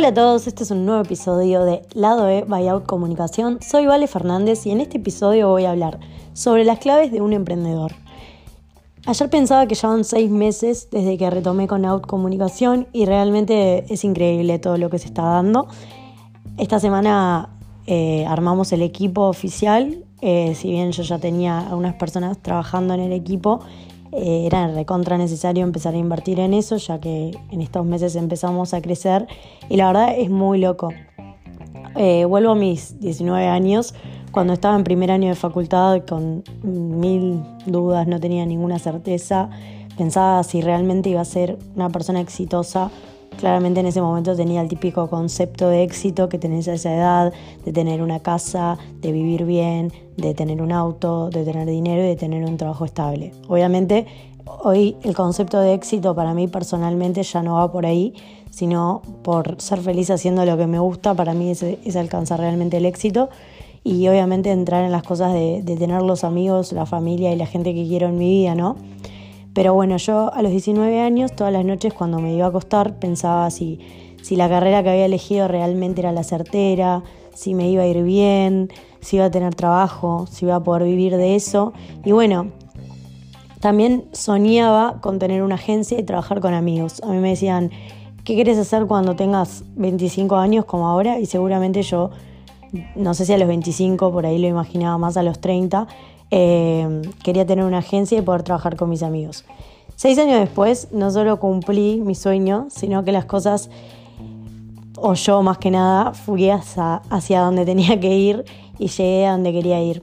Hola a todos, este es un nuevo episodio de Lado E Buyout Comunicación. Soy Vale Fernández y en este episodio voy a hablar sobre las claves de un emprendedor. Ayer pensaba que llevan seis meses desde que retomé con Out Comunicación y realmente es increíble todo lo que se está dando. Esta semana eh, armamos el equipo oficial, eh, si bien yo ya tenía algunas personas trabajando en el equipo, eh, era recontra necesario empezar a invertir en eso, ya que en estos meses empezamos a crecer y la verdad es muy loco. Eh, vuelvo a mis 19 años, cuando estaba en primer año de facultad con mil dudas, no tenía ninguna certeza, pensaba si realmente iba a ser una persona exitosa. Claramente en ese momento tenía el típico concepto de éxito que tenés a esa edad, de tener una casa, de vivir bien, de tener un auto, de tener dinero y de tener un trabajo estable. Obviamente hoy el concepto de éxito para mí personalmente ya no va por ahí, sino por ser feliz haciendo lo que me gusta, para mí es, alcanzar realmente el éxito y obviamente entrar en las cosas de, de, tener los amigos, la familia y la gente que quiero en mi vida, ¿no? Pero bueno, yo a los 19 años, todas las noches cuando me iba a acostar, pensaba si, si la carrera que había elegido realmente era la certera, si me iba a ir bien, si iba a tener trabajo, si iba a poder vivir de eso. Y bueno, también soñaba con tener una agencia y trabajar con amigos. A mí me decían, ¿qué quieres hacer cuando tengas 25 años como ahora? Y seguramente yo, no sé si a los 25, por ahí lo imaginaba más a los 30, eh, quería tener una agencia y poder trabajar con mis amigos. Seis años después, no solo cumplí mi sueño, sino que las cosas, o yo más que nada, fui hacia, hacia donde tenía que ir y llegué a donde quería ir.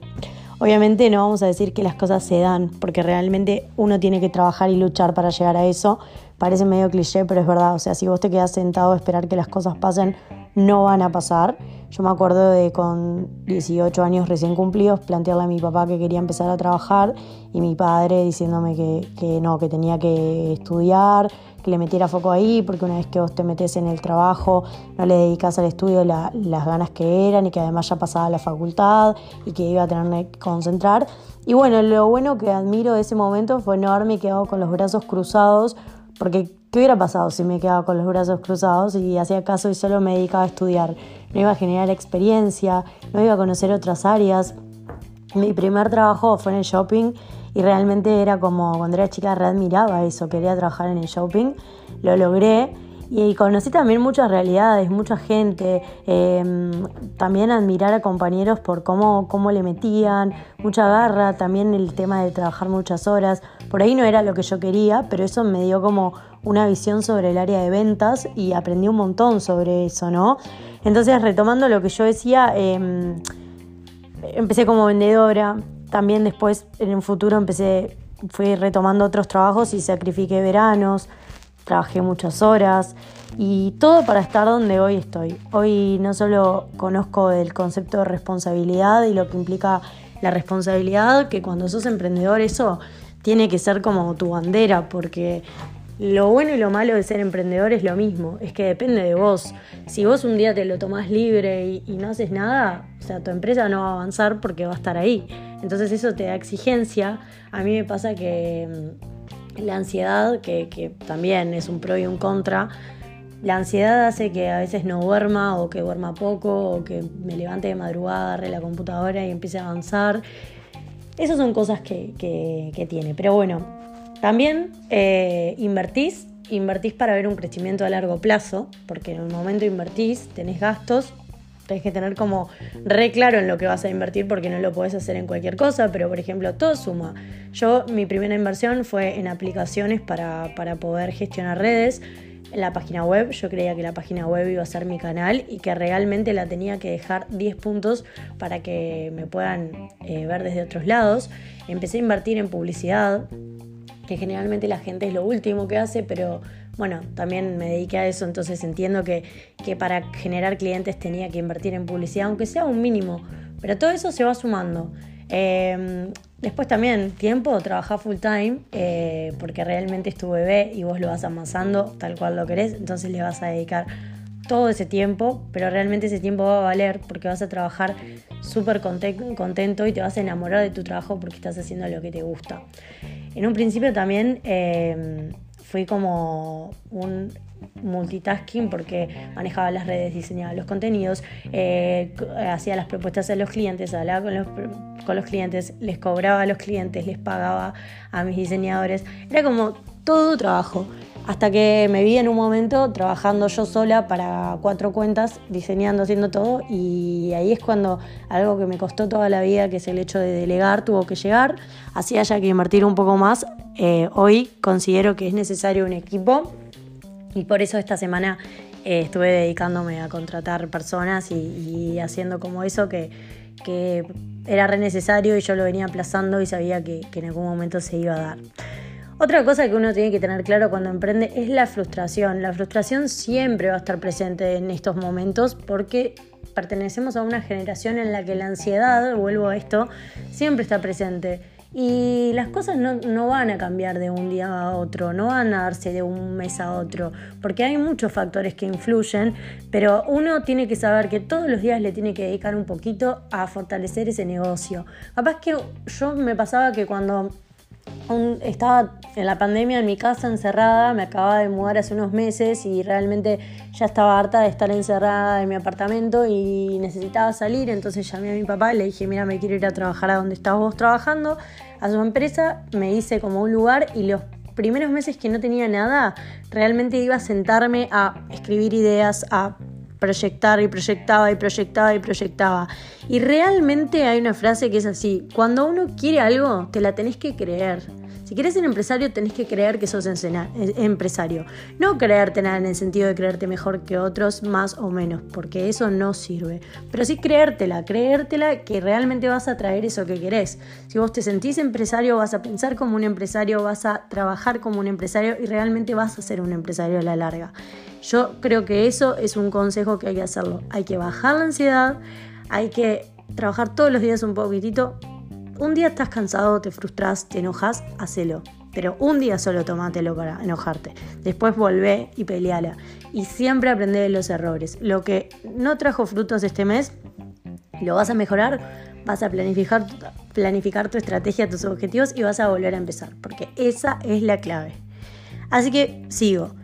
Obviamente no vamos a decir que las cosas se dan, porque realmente uno tiene que trabajar y luchar para llegar a eso. Parece medio cliché, pero es verdad. O sea, si vos te quedas sentado a esperar que las cosas pasen, no van a pasar. Yo me acuerdo de con 18 años recién cumplidos plantearle a mi papá que quería empezar a trabajar y mi padre diciéndome que, que no, que tenía que estudiar, que le metiera foco ahí, porque una vez que vos te metes en el trabajo no le dedicas al estudio las ganas que eran y que además ya pasaba la facultad y que iba a tener que concentrar. Y bueno, lo bueno que admiro de ese momento fue no haberme quedado con los brazos cruzados, porque ¿qué hubiera pasado si me quedaba con los brazos cruzados y hacía caso y solo me dedicaba a estudiar? No iba a generar experiencia, no iba a conocer otras áreas. Mi primer trabajo fue en el shopping y realmente era como cuando era chica readmiraba eso, quería trabajar en el shopping, lo logré y conocí también muchas realidades, mucha gente, em, también admirar a compañeros por cómo, cómo le metían, mucha garra, también el tema de trabajar muchas horas, por ahí no era lo que yo quería, pero eso me dio como una visión sobre el área de ventas y aprendí un montón sobre eso, ¿no? Entonces, retomando lo que yo decía, em, empecé como vendedora, también después en un futuro empecé, fui retomando otros trabajos y sacrifiqué veranos, trabajé muchas horas y todo para estar donde hoy estoy. Hoy no solo conozco el concepto de responsabilidad y lo que implica la responsabilidad, que cuando sos emprendedor eso tiene que ser como tu bandera, porque lo bueno y lo malo de ser emprendedor es lo mismo, es que depende de vos. Si vos un día te lo tomás libre y, no haces nada, o sea, tu empresa no va a avanzar porque va a estar ahí. Entonces eso te da exigencia. A mí me pasa que mm, la ansiedad, que, que también es un pro y un contra, la ansiedad hace que a veces no duerma o que duerma poco o que me levante de madrugada, agarre la computadora y empiece a avanzar. Esas son cosas que, que, tiene. Pero bueno, también eh, invertís, invertís para ver un crecimiento a largo plazo, porque en el momento invertís, tenés gastos, tenés que tener como re claro en lo que vas a invertir porque no lo podés hacer en cualquier cosa, pero por ejemplo, todo suma. Yo, mi primera inversión fue en aplicaciones para, para poder gestionar redes. La página web, yo creía que la página web iba a ser mi canal y que realmente la tenía que dejar 10 puntos para que me puedan eh, ver desde otros lados. Empecé a invertir en publicidad, que generalmente la gente es lo último que hace, pero bueno, también me dediqué a eso, entonces entiendo que, para generar clientes tenía que invertir en publicidad, aunque sea un mínimo, pero todo eso se va sumando. Em, después también tiempo, trabajar full time, eh, porque realmente es tu bebé y vos lo vas amasando tal cual lo querés, entonces le vas a dedicar todo ese tiempo, pero realmente ese tiempo va a valer porque vas a trabajar súper contento y te vas a enamorar de tu trabajo porque estás haciendo lo que te gusta. En un principio también em, fui como un multitasking porque manejaba las redes, diseñaba los contenidos, eh, hacía las propuestas a los clientes, hablaba con los, con los clientes, les cobraba a los clientes, les pagaba a mis diseñadores. Era como todo trabajo. Hasta que me vi en un momento trabajando yo sola para cuatro cuentas, diseñando, haciendo todo, y ahí es cuando algo que me costó toda la vida, que es el hecho de delegar, tuvo que llegar. Así haya que invertir un poco más. Eh, hoy considero que es necesario un equipo y por eso esta semana eh, estuve dedicándome a contratar personas y, haciendo como eso que, era re necesario y yo lo venía aplazando y sabía que, que en algún momento se iba a dar. Otra cosa que uno tiene que tener claro cuando emprende es la frustración. La frustración siempre va a estar presente en estos momentos porque pertenecemos a una generación en la que la ansiedad, vuelvo a esto, siempre está presente. Y las cosas no, van a cambiar de un día a otro, no van a darse de un mes a otro, porque hay muchos factores que influyen, pero uno tiene que saber que todos los días le tiene que dedicar un poquito a fortalecer ese negocio. Capaz que yo me pasaba que cuando estaba en la pandemia en mi casa encerrada, me acababa de mudar hace unos meses y realmente ya estaba harta de estar encerrada en mi apartamento y necesitaba salir, entonces llamé a mi papá y le dije, mira, me quiero ir a trabajar a donde estás vos trabajando, a su empresa, me hice como un lugar y los primeros meses que no tenía nada, realmente iba a sentarme a escribir ideas, a proyectar y proyectaba y proyectaba y proyectaba. Y realmente hay una frase que es así, cuando uno quiere algo, te la tenés que creer. Si quieres ser empresario, tenés que creer que sos eh, empresario. No creerte nada en el sentido de creerte mejor que otros, más o menos, porque eso no sirve. Pero sí creértela, creértela que realmente vas a traer eso que querés. Si vos te sentís empresario, vas a pensar como un empresario, vas a trabajar como un empresario y realmente vas a ser un empresario a la larga. Yo creo que eso es un consejo que hay que hacerlo. Hay que bajar la ansiedad, hay que trabajar todos los días un poquitito un día estás cansado, te frustras, te enojas, hacelo. Pero un día solo tomátelo para enojarte. Después volvé y peleala. Y siempre aprende de los errores. Lo que no trajo frutos este mes, lo vas a mejorar, vas a planificar, planificar tu estrategia, tus objetivos y vas a volver a empezar. Porque esa es la clave. Así que sigo.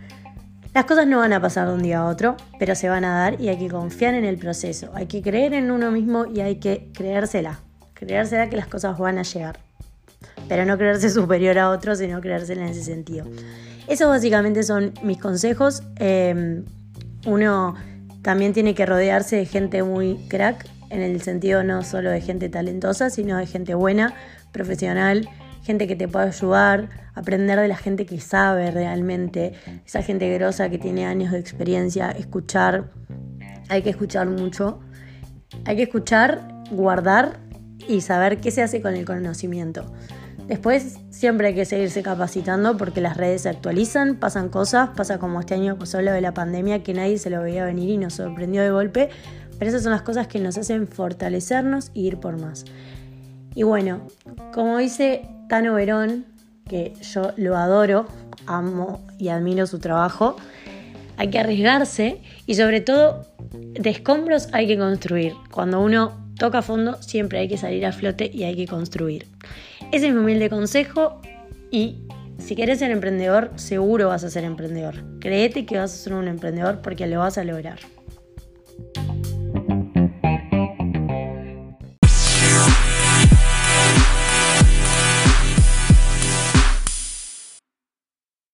Las cosas no van a pasar de un día a otro, pero se van a dar y hay que confiar en el proceso. Hay que creer en uno mismo y hay que creérsela. Creérsela que las cosas van a llegar. Pero no creerse superior a otros, sino creérsela en ese sentido. Esos básicamente son mis consejos. Em, uno también tiene que rodearse de gente muy crack, en el sentido no solo de gente talentosa, sino de gente buena, profesional, gente que te pueda ayudar, aprender de la gente que sabe realmente, esa gente grosa que tiene años de experiencia, escuchar, hay que escuchar mucho, hay que escuchar, guardar y saber qué se hace con el conocimiento. Después siempre hay que seguirse capacitando porque las redes se actualizan, pasan cosas, pasa como este año pasó lo de la pandemia que nadie se lo veía venir y nos sorprendió de golpe, pero esas son las cosas que nos hacen fortalecernos y ir por más. Y bueno, como dice Tano Verón, que yo lo adoro, amo y admiro su trabajo, hay que arriesgarse y sobre todo de escombros hay que construir. Cuando uno toca fondo, siempre hay que salir a flote y hay que construir. Ese es mi humilde consejo y si quieres ser emprendedor, seguro vas a ser emprendedor. Créete que vas a ser un emprendedor porque lo vas a lograr.